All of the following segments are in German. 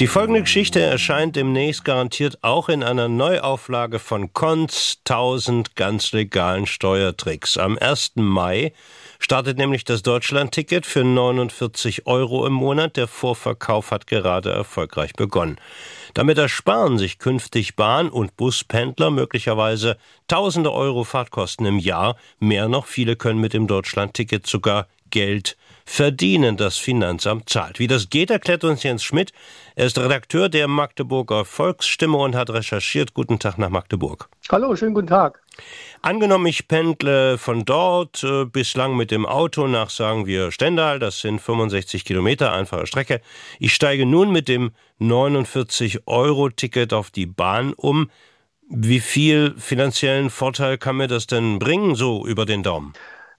Die folgende Geschichte erscheint demnächst garantiert auch in einer Neuauflage von Konz 1000 ganz legalen Steuertricks. Am 1. Mai startet nämlich das Deutschlandticket für 49 Euro im Monat. Der Vorverkauf hat gerade erfolgreich begonnen. Damit ersparen sich künftig Bahn- und Buspendler möglicherweise tausende Euro Fahrtkosten im Jahr. Mehr noch, viele können mit dem Deutschlandticket sogar Geld verdienen, das Finanzamt zahlt. Wie das geht, erklärt uns Jens Schmidt. Er ist Redakteur der Magdeburger Volksstimme und hat recherchiert. Guten Tag nach Magdeburg. Hallo, schönen guten Tag. Angenommen, ich pendle von dort äh, bislang mit dem Auto nach, sagen wir, Stendal, das sind 65 Kilometer, einfache Strecke. Ich steige nun mit dem 49-Euro-Ticket auf die Bahn um. Wie viel finanziellen Vorteil kann mir das denn bringen, so über den Daumen?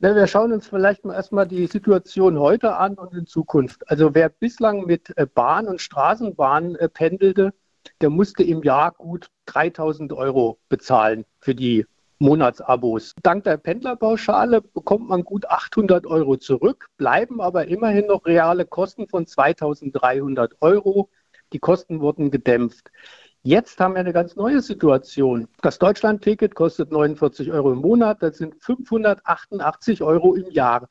Na, wir schauen uns vielleicht mal erstmal die Situation heute an und in Zukunft. Also wer bislang mit äh, Bahn und Straßenbahn äh, pendelte, der musste im Jahr gut 3000 Euro bezahlen für die Monatsabos. Dank der Pendlerpauschale bekommt man gut 800 Euro zurück, bleiben aber immerhin noch reale Kosten von 2300 Euro. Die Kosten wurden gedämpft. Jetzt haben wir eine ganz neue Situation. Das Deutschland-Ticket kostet 49 Euro im Monat, das sind 588 Euro im Jahr.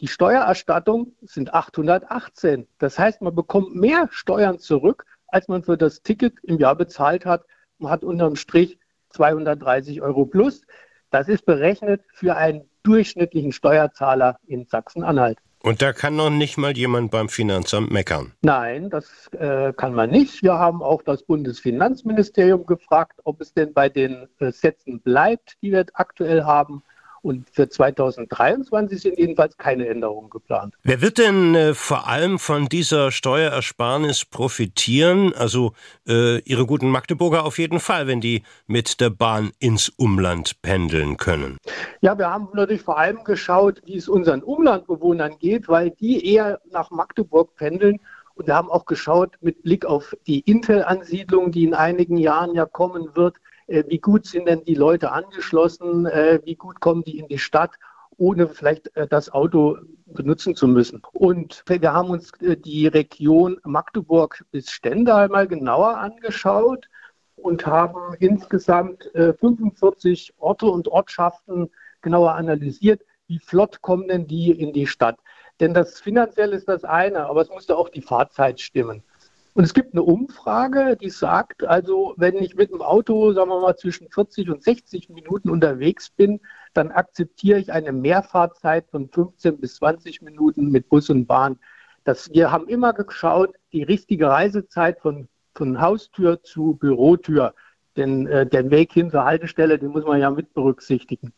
Die Steuererstattung sind 818. Das heißt, man bekommt mehr Steuern zurück, als man für das Ticket im Jahr bezahlt hat. Man hat unterm Strich 230 Euro plus. Das ist berechnet für einen durchschnittlichen Steuerzahler in Sachsen-Anhalt. Und da kann noch nicht mal jemand beim Finanzamt meckern. Nein, das äh, kann man nicht. Wir haben auch das Bundesfinanzministerium gefragt, ob es denn bei den äh, Sätzen bleibt, die wir aktuell haben. Und für 2023 sind jedenfalls keine Änderungen geplant. Wer wird denn äh, vor allem von dieser Steuerersparnis profitieren? Also äh, Ihre guten Magdeburger auf jeden Fall, wenn die mit der Bahn ins Umland pendeln können. Ja, wir haben natürlich vor allem geschaut, wie es unseren Umlandbewohnern geht, weil die eher nach Magdeburg pendeln. Und wir haben auch geschaut mit Blick auf die Intel-Ansiedlung, die in einigen Jahren ja kommen wird, wie gut sind denn die Leute angeschlossen, äh, wie gut kommen die in die Stadt, ohne vielleicht äh, das Auto benutzen zu müssen. Und wir haben uns die Region Magdeburg bis Stendal mal genauer angeschaut und haben insgesamt 45 Orte und Ortschaften genauer analysiert, wie flott kommen denn die in die Stadt. Denn das finanziell ist das eine, aber es musste auch die Fahrzeit stimmen. Und es gibt eine Umfrage, die sagt, also wenn ich mit dem Auto, sagen wir mal, zwischen 40 und 60 Minuten unterwegs bin, dann akzeptiere ich eine Mehrfahrzeit von 15 bis 20 Minuten mit Bus und Bahn. Das, wir haben immer geschaut, die richtige Reisezeit von, von Haustür zu Bürotür. Denn äh, der Weg hin zur Haltestelle, den muss man ja mit berücksichtigen.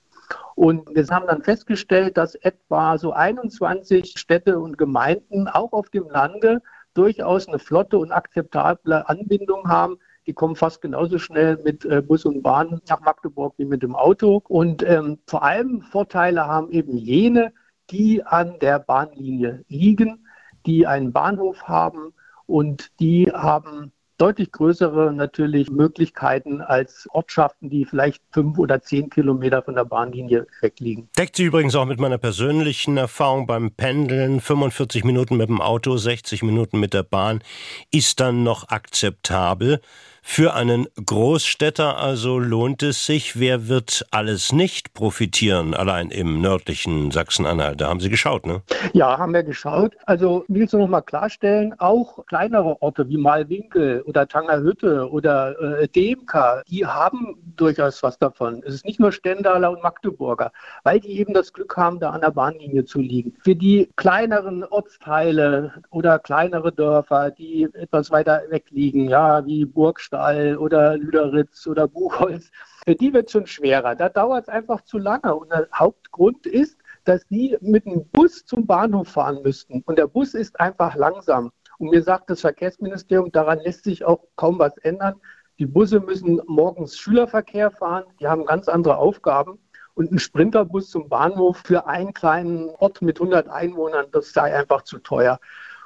Und wir haben dann festgestellt, dass etwa so 21 Städte und Gemeinden auch auf dem Lande durchaus eine flotte und akzeptable Anbindung haben. Die kommen fast genauso schnell mit äh, Bus und Bahn nach Magdeburg wie mit dem Auto. Und ähm, vor allem Vorteile haben eben jene, die an der Bahnlinie liegen, die einen Bahnhof haben und die haben deutlich größere natürlich Möglichkeiten als Ortschaften, die vielleicht fünf oder zehn Kilometer von der Bahnlinie wegliegen. Deckt sich übrigens auch mit meiner persönlichen Erfahrung beim Pendeln. 45 Minuten mit dem Auto, 60 Minuten mit der Bahn ist dann noch akzeptabel. Für einen Großstädter also lohnt es sich. Wer wird alles nicht profitieren, allein im nördlichen Sachsen-Anhalt? Da haben Sie geschaut, ne? Ja, haben wir geschaut. Also willst du noch mal klarstellen, auch kleinere Orte wie Malwinkel oder Tangerhütte oder äh, Demka, die haben durchaus was davon. Es ist nicht nur Stendaler und Magdeburger, weil die eben das Glück haben, da an der Bahnlinie zu liegen. Für die kleineren Ortsteile oder kleinere Dörfer, die etwas weiter weg liegen, ja, wie Burgstadt, Stall oder Lüderitz oder Buchholz, für die wird es schon schwerer. Da dauert es einfach zu lange. Und der Hauptgrund ist, dass sie mit dem Bus zum Bahnhof fahren müssten. Und der Bus ist einfach langsam. Und mir sagt das Verkehrsministerium, daran lässt sich auch kaum was ändern. Die Busse müssen morgens Schülerverkehr fahren, die haben ganz andere Aufgaben. Und ein Sprinterbus zum Bahnhof für einen kleinen Ort mit 100 Einwohnern, das sei einfach zu teuer.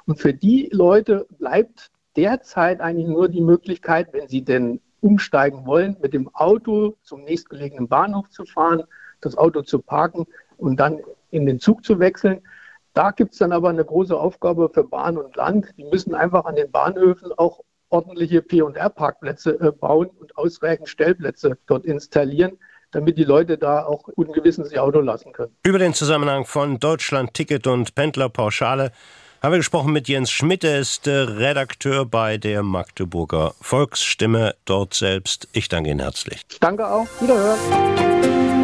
Und für die Leute bleibt derzeit eigentlich nur die Möglichkeit, wenn sie denn umsteigen wollen, mit dem Auto zum nächstgelegenen Bahnhof zu fahren, das Auto zu parken und dann in den Zug zu wechseln. Da gibt es dann aber eine große Aufgabe für Bahn und Land. Die müssen einfach an den Bahnhöfen auch ordentliche P&R-Parkplätze äh, bauen und ausreichend Stellplätze dort installieren, damit die Leute da auch guten Gewissens ihr Auto lassen können. Über den Zusammenhang von Deutschland Ticket und Pendlerpauschale haben wir gesprochen mit Jens Schmidt, er ist Redakteur bei der Magdeburger Volksstimme dort selbst. Ich danke Ihnen herzlich. Ich danke auch. Wiederhören.